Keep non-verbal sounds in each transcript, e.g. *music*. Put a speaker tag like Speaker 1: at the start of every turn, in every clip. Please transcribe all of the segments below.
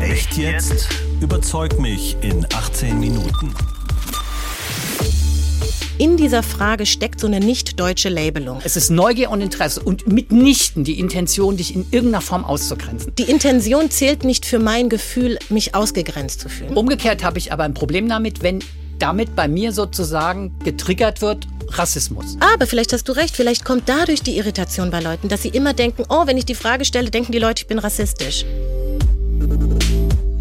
Speaker 1: Echt jetzt? Überzeug mich in 18 Minuten.
Speaker 2: In dieser Frage steckt so eine nicht-deutsche Labelung.
Speaker 3: Es ist Neugier und Interesse und mitnichten die Intention, dich in irgendeiner Form auszugrenzen.
Speaker 2: Die Intention zählt nicht für mein Gefühl, mich ausgegrenzt zu fühlen.
Speaker 3: Umgekehrt habe ich aber ein Problem damit, wenn damit bei mir sozusagen getriggert wird, Rassismus.
Speaker 2: Aber vielleicht hast du recht, vielleicht kommt dadurch die Irritation bei Leuten, dass sie immer denken, oh, wenn ich die Frage stelle, denken die Leute, ich bin rassistisch.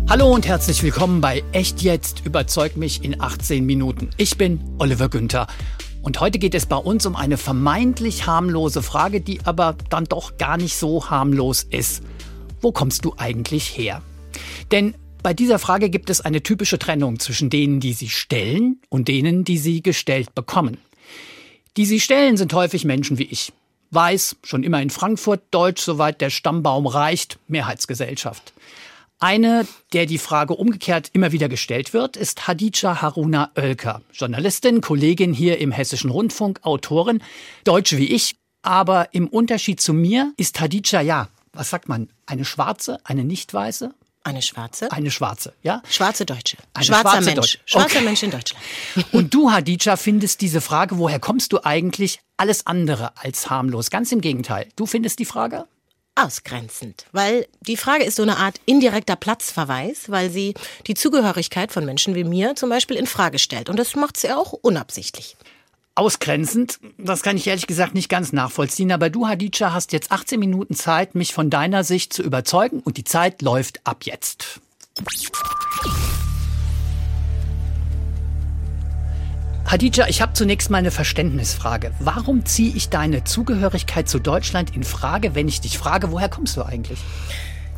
Speaker 3: Hallo und herzlich willkommen bei Echt jetzt überzeug mich in 18 Minuten. Ich bin Oliver Günther und heute geht es bei uns um eine vermeintlich harmlose Frage, die aber dann doch gar nicht so harmlos ist. Wo kommst du eigentlich her? Denn bei dieser Frage gibt es eine typische Trennung zwischen denen, die sie stellen und denen, die sie gestellt bekommen. Die sie stellen, sind häufig Menschen wie ich. Weiß, schon immer in Frankfurt, Deutsch, soweit der Stammbaum reicht, Mehrheitsgesellschaft. Eine, der die Frage umgekehrt immer wieder gestellt wird, ist Hadija Haruna Oelker, Journalistin, Kollegin hier im Hessischen Rundfunk, Autorin, Deutsch wie ich. Aber im Unterschied zu mir ist Hadija ja, was sagt man, eine schwarze, eine nicht weiße?
Speaker 2: Eine schwarze?
Speaker 3: Eine schwarze, ja?
Speaker 2: Schwarze Deutsche.
Speaker 3: Eine
Speaker 2: Schwarzer
Speaker 3: schwarze
Speaker 2: Mensch.
Speaker 3: Deutsche.
Speaker 2: Schwarzer
Speaker 3: Okay.
Speaker 2: Mensch in Deutschland. *laughs*
Speaker 3: Und du, Hadija, findest diese Frage, woher kommst du eigentlich, alles andere als harmlos. Ganz im Gegenteil. Du findest die Frage?
Speaker 2: Ausgrenzend. Weil die Frage ist so eine Art indirekter Platzverweis, weil sie die Zugehörigkeit von Menschen wie mir zum Beispiel in Frage stellt. Und das macht sie auch unabsichtlich.
Speaker 3: Ausgrenzend, das kann ich ehrlich gesagt nicht ganz nachvollziehen, aber du, Hadija, hast jetzt 18 Minuten Zeit, mich von deiner Sicht zu überzeugen und die Zeit läuft ab jetzt. Hadija, ich habe zunächst mal eine Verständnisfrage. Warum ziehe ich deine Zugehörigkeit zu Deutschland in Frage, wenn ich dich frage, woher kommst du eigentlich?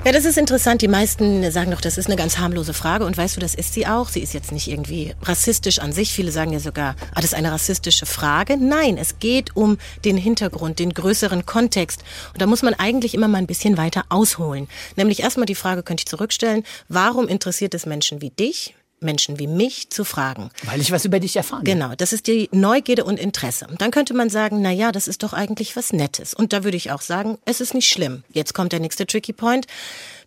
Speaker 2: Ja, das ist interessant. Die meisten sagen doch, das ist eine ganz harmlose Frage. Und weißt du, das ist sie auch. Sie ist jetzt nicht irgendwie rassistisch an sich. Viele sagen ja sogar, ah, das ist eine rassistische Frage. Nein, es geht um den Hintergrund, den größeren Kontext. Und da muss man eigentlich immer mal ein bisschen weiter ausholen. Nämlich erstmal die Frage könnte ich zurückstellen, warum interessiert es Menschen wie dich, Menschen wie mich zu fragen?
Speaker 3: Weil ich was über dich erfahren will.
Speaker 2: Genau, das ist die Neugierde und Interesse. Und dann könnte man sagen, na ja, das ist doch eigentlich was Nettes. Und da würde ich auch sagen, es ist nicht schlimm. Jetzt kommt der nächste Tricky Point.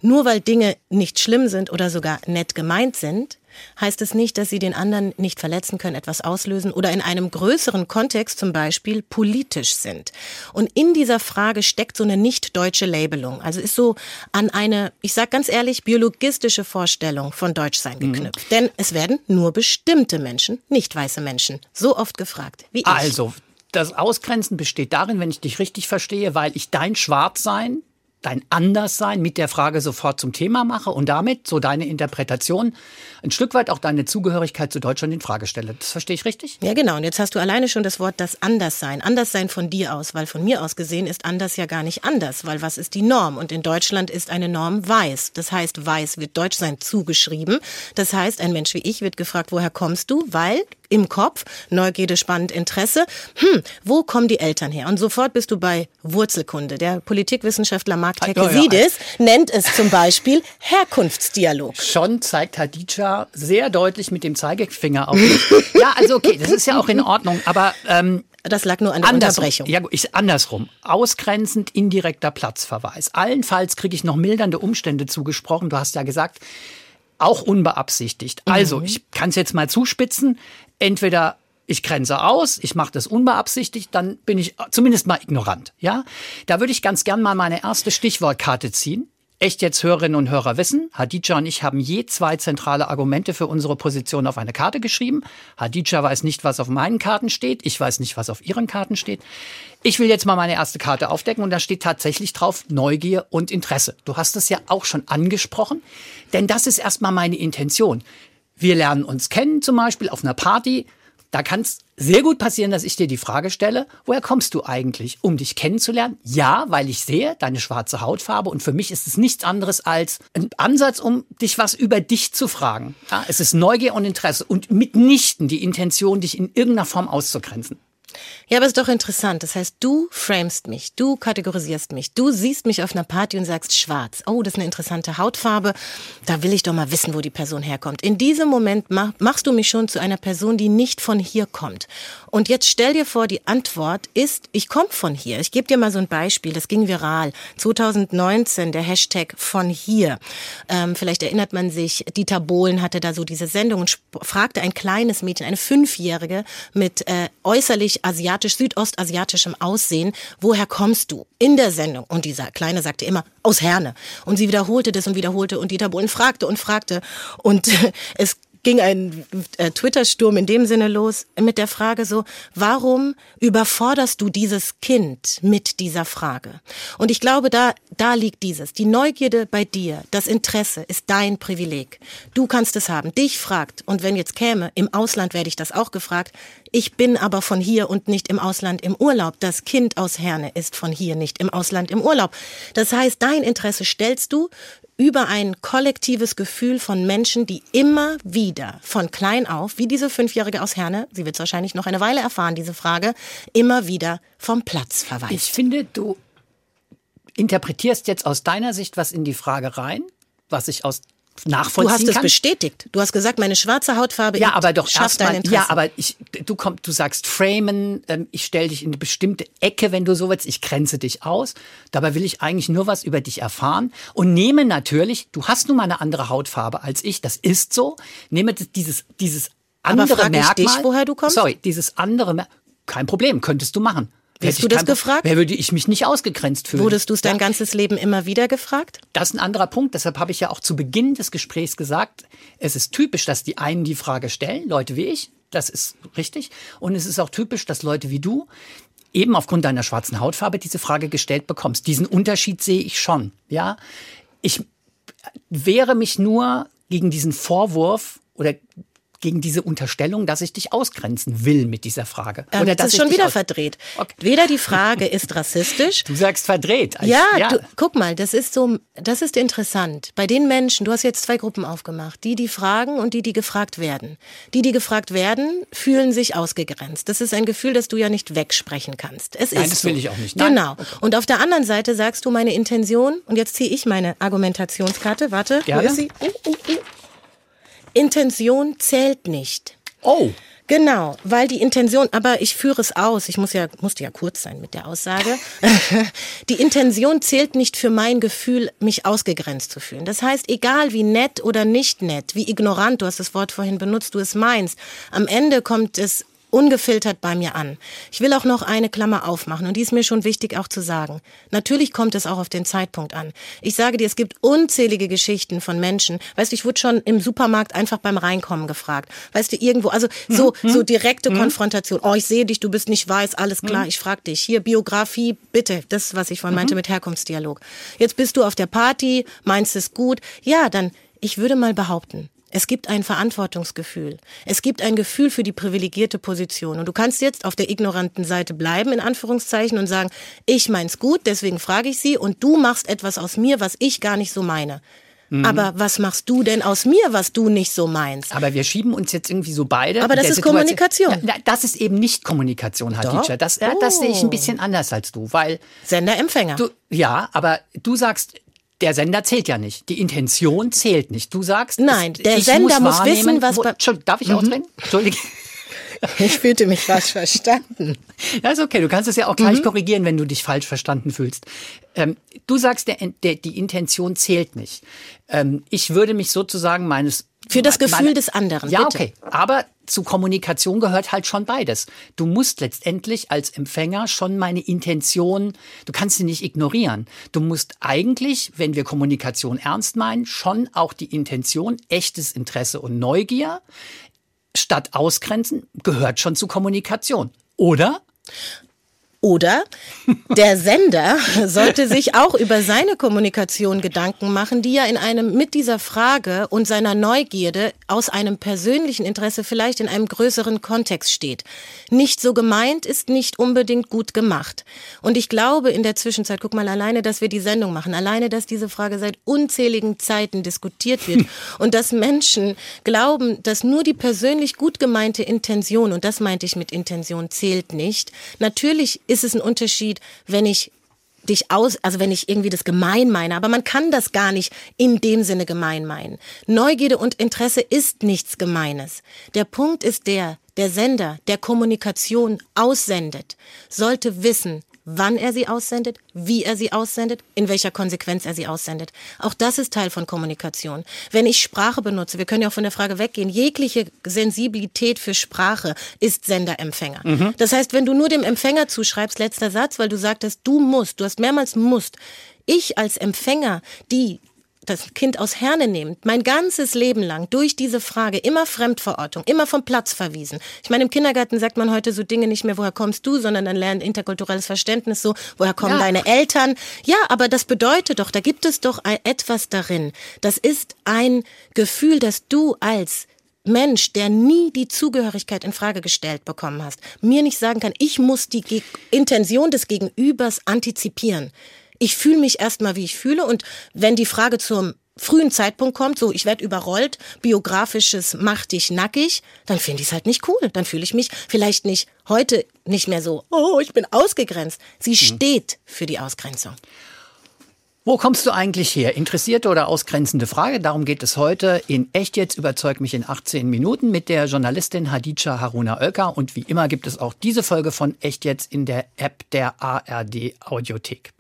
Speaker 2: Nur weil Dinge nicht schlimm sind oder sogar nett gemeint sind, heißt es nicht, dass sie den anderen nicht verletzen können, etwas auslösen oder in einem größeren Kontext zum Beispiel politisch sind. Und in dieser Frage steckt so eine nicht-deutsche Labelung. Also ist so an eine, ich sag ganz ehrlich, biologistische Vorstellung von Deutschsein geknüpft. Denn es werden nur bestimmte Menschen, nicht weiße Menschen, so oft gefragt wie ich.
Speaker 3: Also, das Ausgrenzen besteht darin, wenn ich dich richtig verstehe, weil ich dein Schwarzsein, dein Anderssein mit der Frage sofort zum Thema mache und damit so deine Interpretation ein Stück weit auch deine Zugehörigkeit zu Deutschland in Frage stelle. Das verstehe ich richtig?
Speaker 2: Ja, genau. Und jetzt hast du alleine schon das Wort das Anderssein. Anderssein von dir aus, weil von mir aus gesehen ist anders ja gar nicht anders, weil was ist die Norm? Und in Deutschland ist eine Norm weiß. Das heißt, weiß wird Deutschsein zugeschrieben. Das heißt, ein Mensch wie ich wird gefragt, woher kommst du? Weil im Kopf, Neugierde, spannend, Interesse. Hm, wo kommen die Eltern her? Und sofort bist du bei Wurzelkunde. Der Politikwissenschaftler Mark
Speaker 3: Ah, ja,
Speaker 2: Tekesidis nennt es zum Beispiel Herkunftsdialog.
Speaker 3: Schon zeigt Hadija sehr deutlich mit dem Zeigefinger auf ja, also okay, das ist ja auch in Ordnung, aber ähm,
Speaker 2: Das lag nur an der
Speaker 3: Andersrum.
Speaker 2: Unterbrechung.
Speaker 3: Ja, gut, ich, andersrum. Ausgrenzend indirekter Platzverweis. Allenfalls kriege ich noch mildernde Umstände zugesprochen. Du hast ja gesagt, auch unbeabsichtigt. Also, ich kann es jetzt mal zuspitzen. Entweder ich grenze aus, ich mache das unbeabsichtigt, dann bin ich zumindest mal ignorant. Ja, da würde ich ganz gern mal meine erste Stichwortkarte ziehen. Echt jetzt Hörerinnen und Hörer wissen, Hadija und ich haben je zwei zentrale Argumente für unsere Position auf eine Karte geschrieben. Hadija weiß nicht, was auf meinen Karten steht. Ich weiß nicht, was auf ihren Karten steht. Ich will jetzt mal meine erste Karte aufdecken und da steht tatsächlich drauf Neugier und Interesse. Du hast es ja auch schon angesprochen, denn das ist erstmal meine Intention. Wir lernen uns kennen, zum Beispiel auf einer Party. Da kann es sehr gut passieren, dass ich dir die Frage stelle, woher kommst du eigentlich, um dich kennenzulernen? Ja, weil ich sehe deine schwarze Hautfarbe und für mich ist es nichts anderes als ein Ansatz, um dich was über dich zu fragen. Ja, es ist Neugier und Interesse und mitnichten die Intention, dich in irgendeiner Form auszugrenzen.
Speaker 2: Ja, aber ist doch interessant. Das heißt, du framest mich, du kategorisierst mich, du siehst mich auf einer Party und sagst schwarz. Oh, das ist eine interessante Hautfarbe. Da will ich doch mal wissen, wo die Person herkommt. In diesem Moment machst du mich schon zu einer Person, die nicht von hier kommt. Und jetzt stell dir vor, die Antwort ist, ich komme von hier. Ich gebe dir mal so ein Beispiel, das ging viral. 2019, der Hashtag von hier. Ähm, vielleicht erinnert man sich, Dieter Bohlen hatte da so diese Sendung und fragte ein kleines Mädchen, eine Fünfjährige mit äh, äußerlich asiatisch, südostasiatischem Aussehen, woher kommst du? In der Sendung. Und dieser Kleine sagte immer, aus Herne. Und sie wiederholte das und wiederholte und Dieter Bohlen fragte und fragte. Und *laughs* es ging ein äh, Twitter-Sturm in dem Sinne los mit der Frage so, warum überforderst du dieses Kind mit dieser Frage? Und ich glaube, da, da liegt dieses. Die Neugierde bei dir, das Interesse ist dein Privileg. Du kannst es haben. Dich fragt, und wenn jetzt käme, im Ausland werde ich das auch gefragt, ich bin aber von hier und nicht im Ausland im Urlaub. Das Kind aus Herne ist von hier nicht im Ausland im Urlaub. Das heißt, dein Interesse stellst du über ein kollektives Gefühl von Menschen, die immer wieder von klein auf, wie diese Fünfjährige aus Herne, sie wird es wahrscheinlich noch eine Weile erfahren, diese Frage, immer wieder vom Platz verweist.
Speaker 3: Ich finde, du interpretierst jetzt aus deiner Sicht was in die Frage rein, was ich aus nachvollziehen
Speaker 2: Du hast es
Speaker 3: kann.
Speaker 2: bestätigt. Du hast gesagt, meine schwarze Hautfarbe
Speaker 3: ja, aber doch
Speaker 2: schafft dein Interesse.
Speaker 3: Ja, aber ich, du kommst, du sagst framen, ähm, ich stelle dich in eine bestimmte Ecke, wenn du so willst, ich grenze dich aus. Dabei will ich eigentlich nur was über dich erfahren und nehme natürlich, du hast nun mal eine andere Hautfarbe als ich, das ist so, nehme dieses, dieses andere
Speaker 2: aber frag
Speaker 3: Merkmal.
Speaker 2: Ich dich, woher du kommst?
Speaker 3: Sorry, dieses andere Merkmal, kein Problem, könntest du machen.
Speaker 2: Hättest du das gefragt?
Speaker 3: Wer würde ich mich nicht ausgegrenzt fühlen?
Speaker 2: Wurdest du es dein ja. ganzes Leben immer wieder gefragt?
Speaker 3: Das ist ein anderer Punkt. Deshalb habe ich ja auch zu Beginn des Gesprächs gesagt, es ist typisch, dass die einen die Frage stellen, Leute wie ich. Das ist richtig. Und es ist auch typisch, dass Leute wie du eben aufgrund deiner schwarzen Hautfarbe diese Frage gestellt bekommst. Diesen Unterschied sehe ich schon. Ja, ich wehre mich nur gegen diesen Vorwurf oder gegen diese Unterstellung, dass ich dich ausgrenzen will mit dieser Frage.
Speaker 2: Ähm,
Speaker 3: Oder
Speaker 2: das ist schon wieder verdreht. Okay. Weder die Frage ist rassistisch.
Speaker 3: Du sagst verdreht.
Speaker 2: Ja, ja. Du, guck mal, das ist so, das ist interessant. Bei den Menschen, du hast jetzt zwei Gruppen aufgemacht, die, die fragen und die, die gefragt werden. Die, die gefragt werden, fühlen sich ausgegrenzt. Das ist ein Gefühl, das du ja nicht wegsprechen kannst. Es
Speaker 3: Nein,
Speaker 2: ist
Speaker 3: das
Speaker 2: so.
Speaker 3: will ich auch nicht. Nein.
Speaker 2: Genau. Okay. Und auf der anderen Seite sagst du meine Intention, und jetzt ziehe ich meine Argumentationskarte. Warte,
Speaker 3: Gerne.
Speaker 2: wo ist sie? Uh, uh, uh. Intention zählt nicht.
Speaker 3: Oh.
Speaker 2: Genau, weil die Intention, aber ich führe es aus, ich muss ja, musste ja kurz sein mit der Aussage. *laughs* die Intention zählt nicht für mein Gefühl, mich ausgegrenzt zu fühlen. Das heißt, egal wie nett oder nicht nett, wie ignorant, du hast das Wort vorhin benutzt, du es meinst, am Ende kommt es ungefiltert bei mir an. Ich will auch noch eine Klammer aufmachen und die ist mir schon wichtig auch zu sagen. Natürlich kommt es auch auf den Zeitpunkt an. Ich sage dir, es gibt unzählige Geschichten von Menschen. Weißt du, ich wurde schon im Supermarkt einfach beim Reinkommen gefragt. Weißt du, irgendwo, also so,
Speaker 3: Mhm.
Speaker 2: so direkte Konfrontation. Oh, ich sehe dich, du bist nicht weiß, alles klar, ich frag dich. Hier, Biografie, bitte. Das was ich vorhin meinte mit Herkunftsdialog. Jetzt bist du auf der Party, meinst es gut. Ja, dann, ich würde mal behaupten, es gibt ein Verantwortungsgefühl. Es gibt ein Gefühl für die privilegierte Position. Und du kannst jetzt auf der ignoranten Seite bleiben, in Anführungszeichen, und sagen, ich mein's gut, deswegen frage ich sie, und du machst etwas aus mir, was ich gar nicht so meine.
Speaker 3: Mhm.
Speaker 2: Aber was machst du denn aus mir, was du nicht so meinst?
Speaker 3: Aber wir schieben uns jetzt irgendwie so beide.
Speaker 2: Aber das ist
Speaker 3: Situation-
Speaker 2: Kommunikation.
Speaker 3: Ja, das ist eben nicht Kommunikation, Hadija. Das, ja, das sehe ich ein bisschen anders als du, weil
Speaker 2: Sender, Empfänger.
Speaker 3: du, ja, aber du sagst, der Sender zählt ja nicht. Die Intention zählt nicht. Du sagst,
Speaker 2: Nein, der Sender muss
Speaker 3: wahrnehmen,
Speaker 2: wissen, was
Speaker 3: wo, Entschuldigung, Darf ich ausreden? Entschuldige.
Speaker 2: Ich fühlte mich falsch verstanden. *laughs*
Speaker 3: Ja, ist okay. Du kannst es ja auch
Speaker 2: Mhm.
Speaker 3: gleich korrigieren, wenn du dich falsch verstanden fühlst. Ähm, du sagst, der, der, die Intention zählt nicht. Ähm, ich würde mich sozusagen meines
Speaker 2: Für das
Speaker 3: meine-
Speaker 2: Gefühl des anderen,
Speaker 3: Ja,
Speaker 2: bitte.
Speaker 3: okay. Aber zu Kommunikation gehört halt schon beides. Du musst letztendlich als Empfänger schon meine Intention, du kannst sie nicht ignorieren. Du musst eigentlich, wenn wir Kommunikation ernst meinen, schon auch die Intention, echtes Interesse und Neugier statt ausgrenzen, gehört schon zu Kommunikation. Oder?
Speaker 2: Oder der Sender sollte sich auch über seine Kommunikation Gedanken machen, die ja in einem mit dieser Frage und seiner Neugierde aus einem persönlichen Interesse vielleicht in einem größeren Kontext steht. Nicht so gemeint ist nicht unbedingt gut gemacht. Und ich glaube in der Zwischenzeit, guck mal alleine, dass wir die Sendung machen, alleine, dass diese Frage seit unzähligen Zeiten diskutiert wird *laughs* und dass Menschen glauben, dass nur die persönlich gut gemeinte Intention, und das meinte ich mit Intention, zählt nicht. Natürlich ist es ein Unterschied, wenn ich dich aus, also wenn ich irgendwie das gemein meine, aber man kann das gar nicht in dem Sinne gemein meinen. Neugierde und Interesse ist nichts Gemeines. Der Punkt ist der, der Sender, der Kommunikation aussendet, sollte wissen, wann er sie aussendet, wie er sie aussendet, in welcher Konsequenz er sie aussendet. Auch das ist Teil von Kommunikation. Wenn ich Sprache benutze, wir können ja auch von der Frage weggehen, jegliche Sensibilität für Sprache ist Senderempfänger. Mhm. Das heißt, wenn du nur dem Empfänger zuschreibst, letzter Satz, weil du sagtest, du musst, du hast mehrmals musst, ich als Empfänger, die das Kind aus Herne nimmt, mein ganzes Leben lang durch diese Frage immer Fremdverortung, immer vom Platz verwiesen. Ich meine, im Kindergarten sagt man heute so Dinge nicht mehr, woher kommst du, sondern dann lernt interkulturelles Verständnis so, woher kommen ja. deine Eltern. Ja, aber das bedeutet doch, da gibt es doch etwas darin. Das ist ein Gefühl, dass du als Mensch, der nie die Zugehörigkeit in Frage gestellt bekommen hast, mir nicht sagen kann, ich muss die Intention des Gegenübers antizipieren ich fühle mich erstmal, wie ich fühle. Und wenn die Frage zum frühen Zeitpunkt kommt, so ich werde überrollt, biografisches mach dich nackig, dann finde ich es halt nicht cool. Dann fühle ich mich vielleicht nicht heute nicht mehr so, oh, ich bin ausgegrenzt. Sie mhm. steht für die Ausgrenzung.
Speaker 3: Wo kommst du eigentlich her? Interessierte oder ausgrenzende Frage? Darum geht es heute in Echt jetzt überzeug mich in 18 Minuten mit der Journalistin Hadija Haruna Oelker und wie immer gibt es auch diese Folge von Echt jetzt in der App der ARD Audiothek.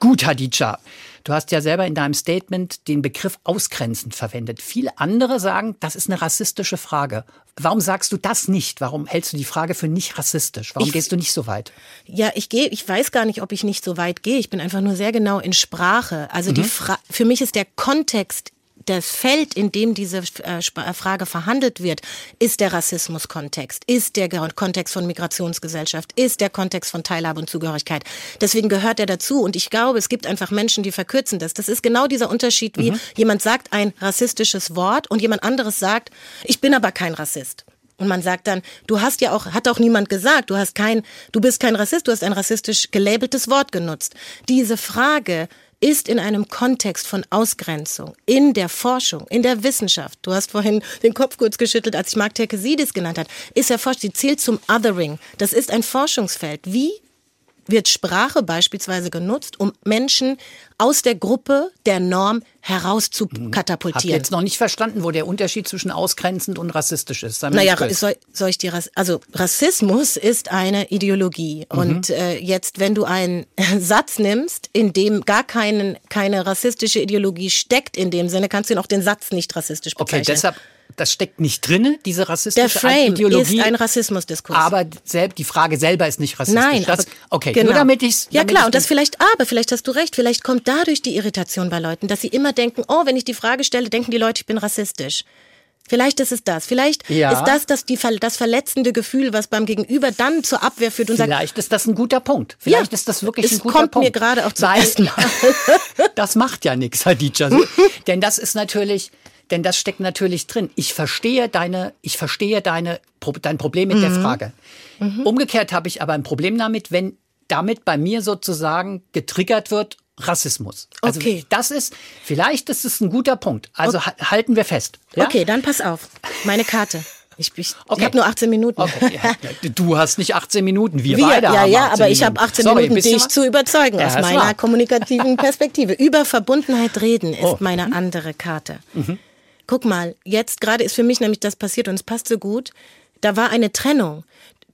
Speaker 3: Gut, Hadija. Du hast ja selber in deinem Statement den Begriff ausgrenzend verwendet. Viele andere sagen, das ist eine rassistische Frage. Warum sagst du das nicht? Warum hältst du die Frage für nicht rassistisch? Warum ich, gehst du nicht so weit?
Speaker 2: Ja, ich gehe, ich weiß gar nicht, ob ich nicht so weit gehe. Ich bin einfach nur sehr genau in Sprache. Also mhm. die Fra für mich ist der Kontext das Feld, in dem diese äh, äh, Frage verhandelt wird, ist der Rassismuskontext, ist der Kontext von Migrationsgesellschaft, ist der Kontext von Teilhabe und Zugehörigkeit. Deswegen gehört er dazu. Und ich glaube, es gibt einfach Menschen, die verkürzen das. Das ist genau dieser Unterschied, wie mhm. jemand sagt ein rassistisches Wort und jemand anderes sagt, ich bin aber kein Rassist. Und man sagt dann, du hast ja auch, hat auch niemand gesagt, du hast kein, du bist kein Rassist, du hast ein rassistisch gelabeltes Wort genutzt. Diese Frage ist in einem Kontext von Ausgrenzung, in der Forschung, in der Wissenschaft, du hast vorhin den Kopf kurz geschüttelt, als ich Mark Terkesidis genannt hat, ist erforscht, sie zählt zum Othering. Das ist ein Forschungsfeld. Wie wird Sprache beispielsweise genutzt, um Menschen aus der Gruppe der Norm herauszukatapultieren. Ich
Speaker 3: habe jetzt noch nicht verstanden, wo der Unterschied zwischen ausgrenzend und rassistisch ist.
Speaker 2: Naja, soll, soll ich dir also Rassismus ist eine Ideologie mhm. und äh, jetzt, wenn du einen *laughs* Satz nimmst, in dem gar keinen, keine rassistische Ideologie steckt, in dem Sinne kannst du ihn auch den Satz nicht rassistisch bezeichnen.
Speaker 3: Okay, deshalb das steckt nicht drin, diese rassistische
Speaker 2: Der Frame
Speaker 3: Ideologie.
Speaker 2: ist ein Rassismusdiskurs.
Speaker 3: Aber selbst die Frage selber ist nicht rassistisch.
Speaker 2: Nein,
Speaker 3: das, okay,
Speaker 2: genau.
Speaker 3: nur damit ich
Speaker 2: Ja klar, und das vielleicht, aber vielleicht hast du recht, vielleicht kommt dadurch die Irritation bei Leuten, dass sie immer denken, oh, wenn ich die Frage stelle, denken die Leute, ich bin rassistisch. Vielleicht ist es das. Vielleicht ja. ist das das, die, das verletzende Gefühl, was beim Gegenüber dann zur Abwehr führt und
Speaker 3: Vielleicht sagt. Vielleicht ist das ein guter Punkt. Vielleicht ja, ist das wirklich ein guter Punkt.
Speaker 2: Es kommt mir gerade auch zum ersten Mal. *laughs*
Speaker 3: das macht ja nichts, Hadija. Denn das ist natürlich, denn das steckt natürlich drin. Ich verstehe deine, ich verstehe deine, dein Problem mit mhm. der Frage. Mhm. Umgekehrt habe ich aber ein Problem damit, wenn damit bei mir sozusagen getriggert wird, Rassismus. Also okay. das ist, vielleicht ist es ein guter Punkt. Also okay. halten wir fest.
Speaker 2: Ja? Okay, dann pass auf. Meine Karte. Ich, ich, *laughs* okay. ich habe nur 18 Minuten. Okay.
Speaker 3: Ja, du hast nicht 18 Minuten, wir, wir beide
Speaker 2: ja,
Speaker 3: haben
Speaker 2: Ja, aber ich habe 18 Sorry, Minuten, dich zu überzeugen ja, aus meiner wahr. kommunikativen *laughs* Perspektive. Über Verbundenheit reden ist oh. meine mhm. andere Karte. Mhm guck mal, jetzt gerade ist für mich nämlich das passiert und es passt so gut. Da war eine Trennung.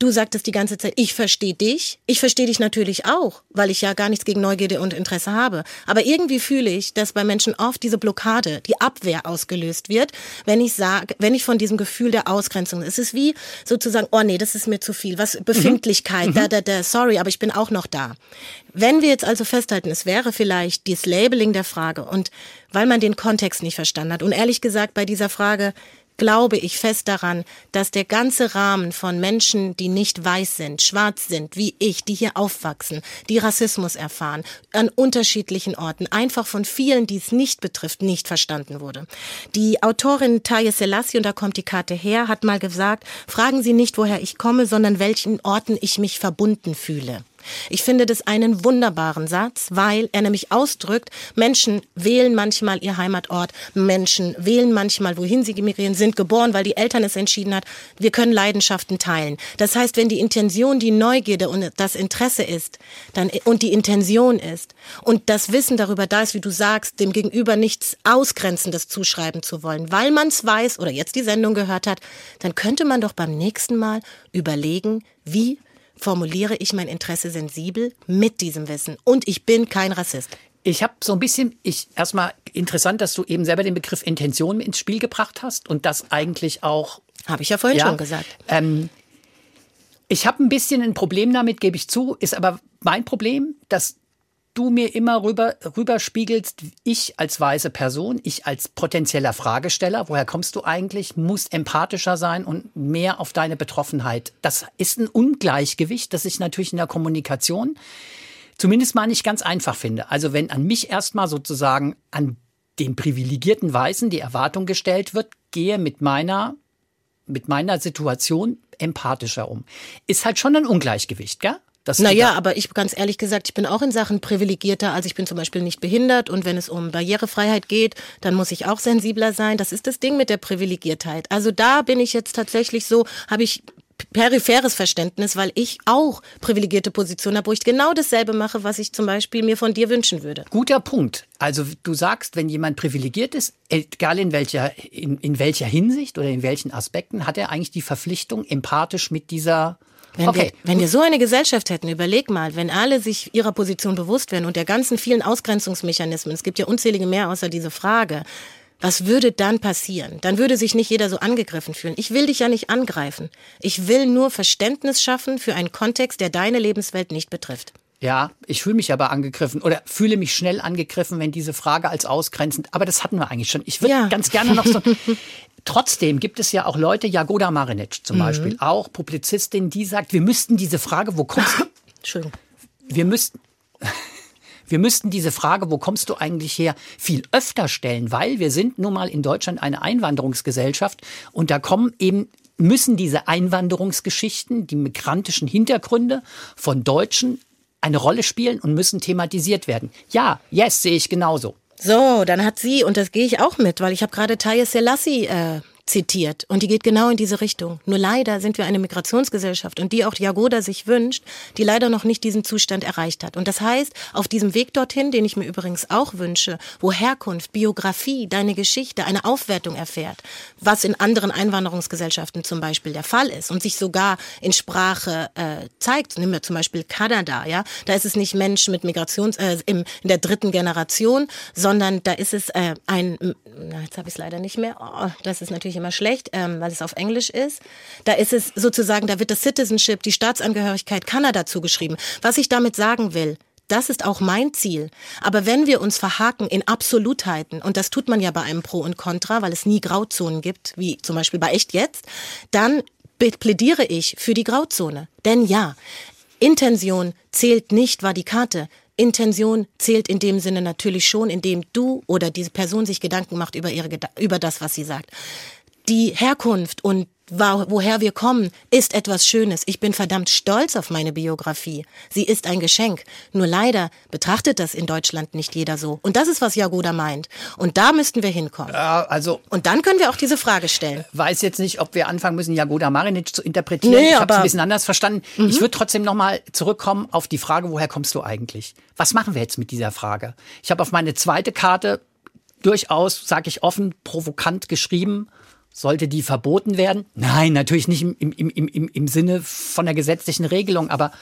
Speaker 2: Du sagtest die ganze Zeit, ich verstehe dich. Ich verstehe dich natürlich auch, weil ich ja gar nichts gegen Neugierde und Interesse habe. Aber irgendwie fühle ich, dass bei Menschen oft diese Blockade, die Abwehr ausgelöst wird, wenn ich sage, wenn ich von diesem Gefühl der Ausgrenzung, es ist wie sozusagen, oh nee, das ist mir zu viel, was Befindlichkeit, mhm. da, da, da, sorry, aber ich bin auch noch da. Wenn wir jetzt also festhalten, es wäre vielleicht das Labeling der Frage und weil man den Kontext nicht verstanden hat und ehrlich gesagt bei dieser Frage glaube ich fest daran, dass der ganze Rahmen von Menschen, die nicht weiß sind, schwarz sind, wie ich, die hier aufwachsen, die Rassismus erfahren, an unterschiedlichen Orten, einfach von vielen, die es nicht betrifft, nicht verstanden wurde. Die Autorin Taye Selassie, und da kommt die Karte her, hat mal gesagt, fragen Sie nicht, woher ich komme, sondern welchen Orten ich mich verbunden fühle. Ich finde das einen wunderbaren Satz, weil er nämlich ausdrückt, Menschen wählen manchmal ihr Heimatort, Menschen wählen manchmal, wohin sie emigrieren, sind geboren, weil die Eltern es entschieden hat. Wir können Leidenschaften teilen. Das heißt, wenn die Intention die Neugierde und das Interesse ist, dann und die Intention ist und das Wissen darüber da ist, wie du sagst, dem Gegenüber nichts Ausgrenzendes zuschreiben zu wollen, weil man es weiß oder jetzt die Sendung gehört hat, dann könnte man doch beim nächsten Mal überlegen, wie formuliere ich mein Interesse sensibel mit diesem Wissen. Und ich bin kein Rassist.
Speaker 3: Ich habe so ein bisschen, ich erstmal interessant, dass du eben selber den Begriff Intention ins Spiel gebracht hast und das eigentlich auch.
Speaker 2: Habe ich ja vorhin ja, schon gesagt. Ähm,
Speaker 3: ich habe ein bisschen ein Problem damit, gebe ich zu, ist aber mein Problem, dass du mir immer rüber, rüberspiegelst, ich als weise Person, ich als potenzieller Fragesteller, woher kommst du eigentlich, musst empathischer sein und mehr auf deine Betroffenheit. Das ist ein Ungleichgewicht, das ich natürlich in der Kommunikation zumindest mal nicht ganz einfach finde. Also wenn an mich erstmal sozusagen an den privilegierten Weißen die Erwartung gestellt wird, gehe mit meiner mit meiner Situation empathischer um. Ist halt schon ein Ungleichgewicht, gell?
Speaker 2: Naja, aber ich ganz ehrlich gesagt, ich bin auch in Sachen privilegierter. Also ich bin zum Beispiel nicht behindert und wenn es um Barrierefreiheit geht, dann muss ich auch sensibler sein. Das ist das Ding mit der Privilegiertheit. Also da bin ich jetzt tatsächlich so, habe ich peripheres Verständnis, weil ich auch privilegierte Position habe, wo ich genau dasselbe mache, was ich zum Beispiel mir von dir wünschen würde.
Speaker 3: Guter Punkt. Also du sagst, wenn jemand privilegiert ist, egal in welcher, in, in welcher Hinsicht oder in welchen Aspekten, hat er eigentlich die Verpflichtung, empathisch mit dieser
Speaker 2: wenn, okay. wir, wenn wir so eine Gesellschaft hätten, überleg mal, wenn alle sich ihrer Position bewusst wären und der ganzen vielen Ausgrenzungsmechanismen, es gibt ja unzählige mehr außer diese Frage, was würde dann passieren? Dann würde sich nicht jeder so angegriffen fühlen. Ich will dich ja nicht angreifen. Ich will nur Verständnis schaffen für einen Kontext, der deine Lebenswelt nicht betrifft.
Speaker 3: Ja, ich fühle mich aber angegriffen oder fühle mich schnell angegriffen, wenn diese Frage als ausgrenzend, aber das hatten wir eigentlich schon. Ich würde ja. ganz gerne noch so. *laughs* Trotzdem gibt es ja auch Leute, Jagoda Marinic zum mhm. Beispiel, auch Publizistin, die sagt, wir müssten diese Frage, wo kommst du? *laughs*
Speaker 2: Entschuldigung.
Speaker 3: Wir müssten. *laughs* Wir müssten diese Frage, wo kommst du eigentlich her, viel öfter stellen, weil wir sind nun mal in Deutschland eine Einwanderungsgesellschaft und da kommen eben müssen diese Einwanderungsgeschichten, die migrantischen Hintergründe von Deutschen eine Rolle spielen und müssen thematisiert werden. Ja, yes, sehe ich genauso.
Speaker 2: So, dann hat sie, und das gehe ich auch mit, weil ich habe gerade Taye Selassie äh, zitiert. Und die geht genau in diese Richtung. Nur leider sind wir eine Migrationsgesellschaft und die auch Jagoda sich wünscht, die leider noch nicht diesen Zustand erreicht hat. Und das heißt, auf diesem Weg dorthin, den ich mir übrigens auch wünsche, wo Herkunft, Biografie, deine Geschichte eine Aufwertung erfährt, was in anderen Einwanderungsgesellschaften zum Beispiel der Fall ist und sich sogar in Sprache äh, zeigt. Nehmen wir zum Beispiel Kanada, ja. Da ist es nicht Mensch mit Migrations, äh, im, in der dritten Generation, sondern da ist es äh, ein, na, jetzt habe ich es leider nicht mehr. Oh, das ist natürlich natürlich immer schlecht, ähm, weil es auf Englisch ist. Da ist es sozusagen, da wird das Citizenship, die Staatsangehörigkeit Kanada zugeschrieben. Was ich damit sagen will, das ist auch mein Ziel. Aber wenn wir uns verhaken in Absolutheiten, und das tut man ja bei einem Pro und Contra, weil es nie Grauzonen gibt, wie zum Beispiel bei Echt Jetzt, dann plädiere ich für die Grauzone. Denn ja, Intention zählt nicht, war die Karte. Intention zählt in dem Sinne natürlich schon, indem du oder diese Person sich Gedanken macht über ihre über das, was sie sagt die Herkunft und woher wir kommen, ist etwas Schönes. Ich bin verdammt stolz auf meine Biografie. Sie ist ein Geschenk. Nur leider betrachtet das in Deutschland nicht jeder so. Und das ist, was Jagoda meint. Und da müssten wir hinkommen.
Speaker 3: Ja, also
Speaker 2: und dann können wir auch diese Frage stellen.
Speaker 3: Weiß jetzt nicht, ob wir anfangen müssen, Jagoda Marinic zu interpretieren. Nee, ich habe es ein bisschen anders verstanden. Mhm. Ich würde trotzdem nochmal zurückkommen auf die Frage, woher kommst du eigentlich? Was machen wir jetzt mit dieser Frage? Ich habe auf meine zweite Karte durchaus, sage ich offen, provokant geschrieben sollte die verboten werden? Nein, natürlich nicht im, im, im, im, im Sinne von der gesetzlichen Regelung, aber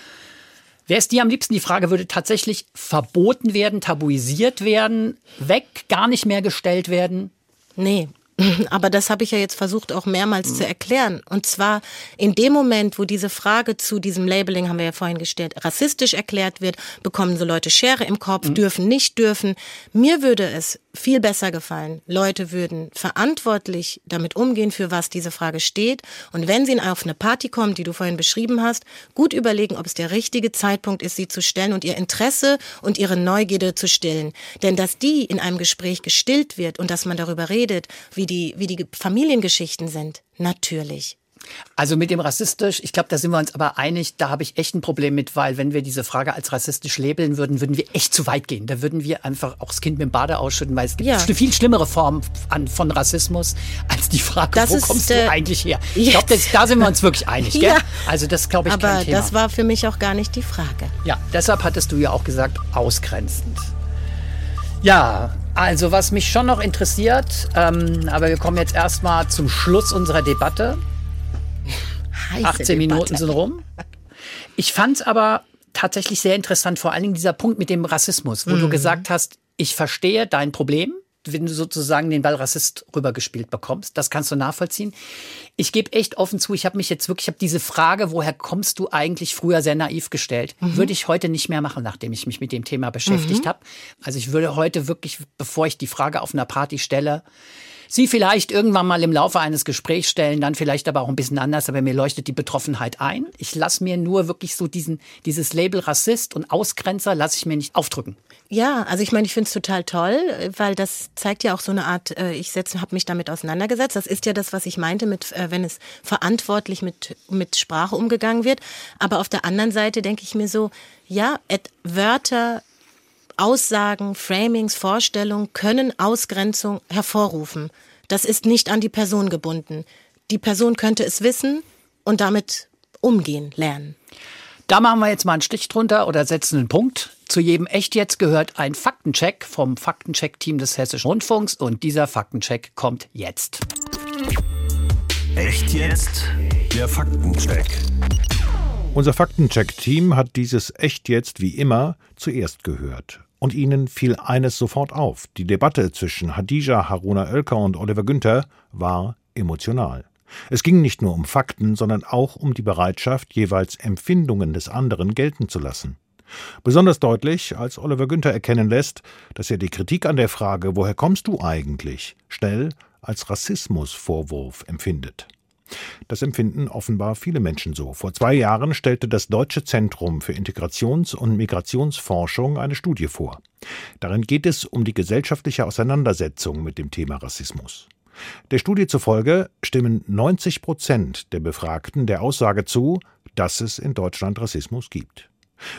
Speaker 3: Wäre es dir am liebsten, die Frage würde tatsächlich verboten werden, tabuisiert werden, weg, gar nicht mehr gestellt werden?
Speaker 2: Nee, *clears throat* Aber das habe ich ja jetzt versucht auch mehrmals mhm. zu erklären. Und zwar in dem Moment, wo diese Frage zu diesem Labeling, haben wir ja vorhin gestellt, rassistisch erklärt wird, bekommen so Leute Schere im Kopf, mhm. dürfen, nicht dürfen. Mir würde es viel besser gefallen. Leute würden verantwortlich damit umgehen, für was diese Frage steht. Und wenn sie auf eine Party kommt, die du vorhin beschrieben hast, gut überlegen, ob es der richtige Zeitpunkt ist, sie zu stellen und ihr Interesse und ihre Neugierde zu stillen. Denn dass die in einem Gespräch gestillt wird und dass man darüber redet, wie die, wie die Familiengeschichten sind, natürlich.
Speaker 3: Also mit dem rassistisch, ich glaube, da sind wir uns aber einig, da habe ich echt ein Problem mit, weil wenn wir diese Frage als rassistisch labeln würden, würden wir echt zu weit gehen. Da würden wir einfach auch das Kind mit dem Bade ausschütten, weil es gibt ja. eine viel schlimmere Form an, von Rassismus als die Frage, das wo ist, kommst äh, du eigentlich her? Ich glaube, da sind wir uns wirklich einig, gell? Ja. Also das glaube ich
Speaker 2: Aber
Speaker 3: kein Thema.
Speaker 2: das war für mich auch gar nicht die Frage.
Speaker 3: Ja, deshalb hattest du ja auch gesagt, ausgrenzend. Ja, also was mich schon noch interessiert, ähm, aber wir kommen jetzt erstmal zum Schluss unserer Debatte. Heiße 18 Debatte. Minuten sind rum. Ich fand es aber tatsächlich sehr interessant, vor allen Dingen dieser Punkt mit dem Rassismus, wo mhm. du gesagt hast, ich verstehe dein Problem, wenn du sozusagen den Ball Rassist rübergespielt bekommst. Das kannst du nachvollziehen. Ich gebe echt offen zu, ich habe mich jetzt wirklich, ich habe diese Frage, woher kommst du eigentlich früher sehr naiv gestellt. Mhm. Würde ich heute nicht mehr machen, nachdem ich mich mit dem Thema beschäftigt mhm. habe. Also ich würde heute wirklich, bevor ich die Frage auf einer Party stelle, Sie vielleicht irgendwann mal im Laufe eines Gesprächs stellen, dann vielleicht aber auch ein bisschen anders, aber mir leuchtet die Betroffenheit ein. Ich lasse mir nur wirklich so diesen, dieses Label Rassist und Ausgrenzer lasse ich mir nicht aufdrücken.
Speaker 2: Ja, also ich meine, ich finde es total toll, weil das zeigt ja auch so eine Art, äh, ich habe mich damit auseinandergesetzt. Das ist ja das, was ich meinte, mit, äh, wenn es verantwortlich mit, mit Sprache umgegangen wird. Aber auf der anderen Seite denke ich mir so, ja, Wörter Aussagen, Framings, Vorstellungen können Ausgrenzung hervorrufen. Das ist nicht an die Person gebunden. Die Person könnte es wissen und damit umgehen lernen.
Speaker 3: Da machen wir jetzt mal einen Stich drunter oder setzen einen Punkt. Zu jedem Echt jetzt gehört ein Faktencheck vom Faktencheck-Team des Hessischen Rundfunks und dieser Faktencheck kommt jetzt.
Speaker 1: Echt jetzt? Der Faktencheck.
Speaker 4: Unser Faktencheck-Team hat dieses Echt jetzt wie immer zuerst gehört. Und ihnen fiel eines sofort auf. Die Debatte zwischen Hadija Haruna Oelker und Oliver Günther war emotional. Es ging nicht nur um Fakten, sondern auch um die Bereitschaft, jeweils Empfindungen des anderen gelten zu lassen. Besonders deutlich, als Oliver Günther erkennen lässt, dass er die Kritik an der Frage, woher kommst du eigentlich, schnell als Rassismusvorwurf empfindet. Das empfinden offenbar viele Menschen so. Vor zwei Jahren stellte das Deutsche Zentrum für Integrations- und Migrationsforschung eine Studie vor. Darin geht es um die gesellschaftliche Auseinandersetzung mit dem Thema Rassismus. Der Studie zufolge stimmen 90 Prozent der Befragten der Aussage zu, dass es in Deutschland Rassismus gibt.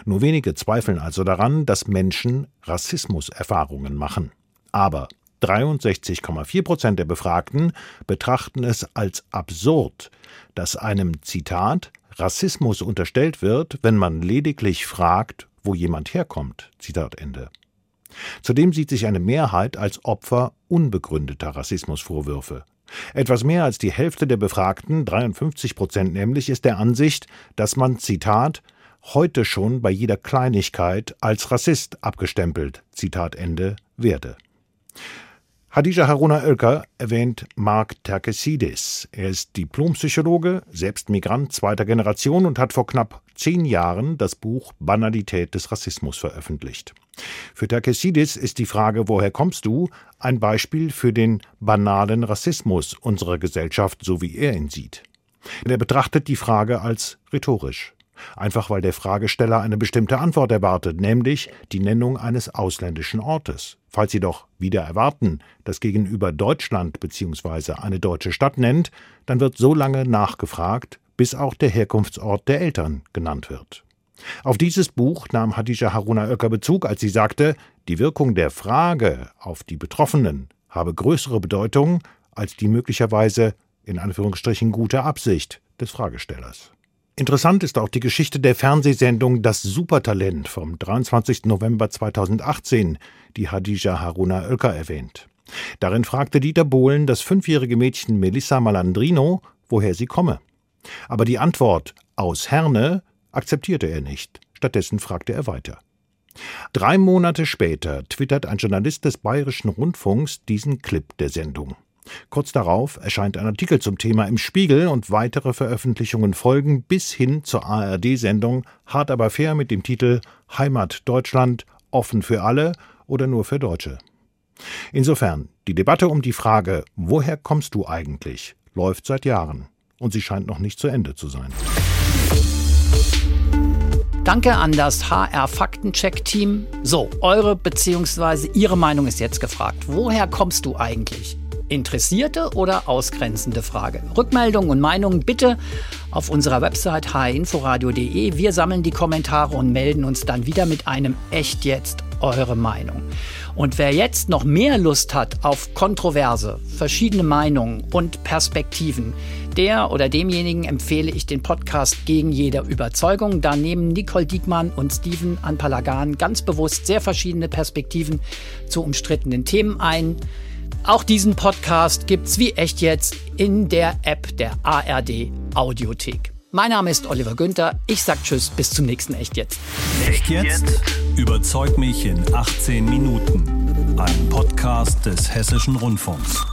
Speaker 4: Nur wenige zweifeln also daran, dass Menschen Rassismuserfahrungen machen. Aber 63,4 Prozent der Befragten betrachten es als absurd, dass einem Zitat Rassismus unterstellt wird, wenn man lediglich fragt, wo jemand herkommt. Zitat Ende. Zudem sieht sich eine Mehrheit als Opfer unbegründeter Rassismusvorwürfe. Etwas mehr als die Hälfte der Befragten, 53 Prozent nämlich, ist der Ansicht, dass man, Zitat, heute schon bei jeder Kleinigkeit als Rassist abgestempelt, Zitat Ende, werde. Hadija Haruna Oelker erwähnt Mark Terkesidis. Er ist Diplompsychologe, selbst Migrant zweiter Generation und hat vor knapp zehn Jahren das Buch Banalität des Rassismus veröffentlicht. Für Terkesidis ist die Frage, woher kommst du, ein Beispiel für den banalen Rassismus unserer Gesellschaft, so wie er ihn sieht. Er betrachtet die Frage als rhetorisch. Einfach weil der Fragesteller eine bestimmte Antwort erwartet, nämlich die Nennung eines ausländischen Ortes. Falls Sie doch wieder erwarten, dass gegenüber Deutschland bzw. eine deutsche Stadt nennt, dann wird so lange nachgefragt, bis auch der Herkunftsort der Eltern genannt wird. Auf dieses Buch nahm Hadija Haruna Oecker Bezug, als sie sagte, die Wirkung der Frage auf die Betroffenen habe größere Bedeutung als die möglicherweise in Anführungsstrichen gute Absicht des Fragestellers. Interessant ist auch die Geschichte der Fernsehsendung Das Supertalent vom 23. November 2018, die Hadija Haruna Oelker erwähnt. Darin fragte Dieter Bohlen das fünfjährige Mädchen Melissa Malandrino, woher sie komme. Aber die Antwort aus Herne akzeptierte er nicht. Stattdessen fragte er weiter. Drei Monate später twittert ein Journalist des Bayerischen Rundfunks diesen Clip der Sendung. Kurz darauf erscheint ein Artikel zum Thema im Spiegel und weitere Veröffentlichungen folgen bis hin zur ARD-Sendung Hart aber fair mit dem Titel Heimat Deutschland offen für alle oder nur für Deutsche. Insofern, die Debatte um die Frage, woher kommst du eigentlich, läuft seit Jahren und sie scheint noch nicht zu Ende zu sein.
Speaker 3: Danke an das HR Faktencheck-Team. So, eure bzw. Ihre Meinung ist jetzt gefragt. Woher kommst du eigentlich? Interessierte oder ausgrenzende Frage? Rückmeldungen und Meinungen bitte auf unserer Website hinforadio.de. Wir sammeln die Kommentare und melden uns dann wieder mit einem Echt jetzt eure Meinung. Und wer jetzt noch mehr Lust hat auf Kontroverse, verschiedene Meinungen und Perspektiven, der oder demjenigen empfehle ich den Podcast gegen jede Überzeugung. Da nehmen Nicole Diekmann und Steven Anpalagan ganz bewusst sehr verschiedene Perspektiven zu umstrittenen Themen ein. Auch diesen Podcast gibt's wie echt jetzt in der App der ARD Audiothek. Mein Name ist Oliver Günther. Ich sag Tschüss, bis zum nächsten Echt jetzt.
Speaker 1: Echt jetzt? Überzeug mich in 18 Minuten. Ein Podcast des Hessischen Rundfunks.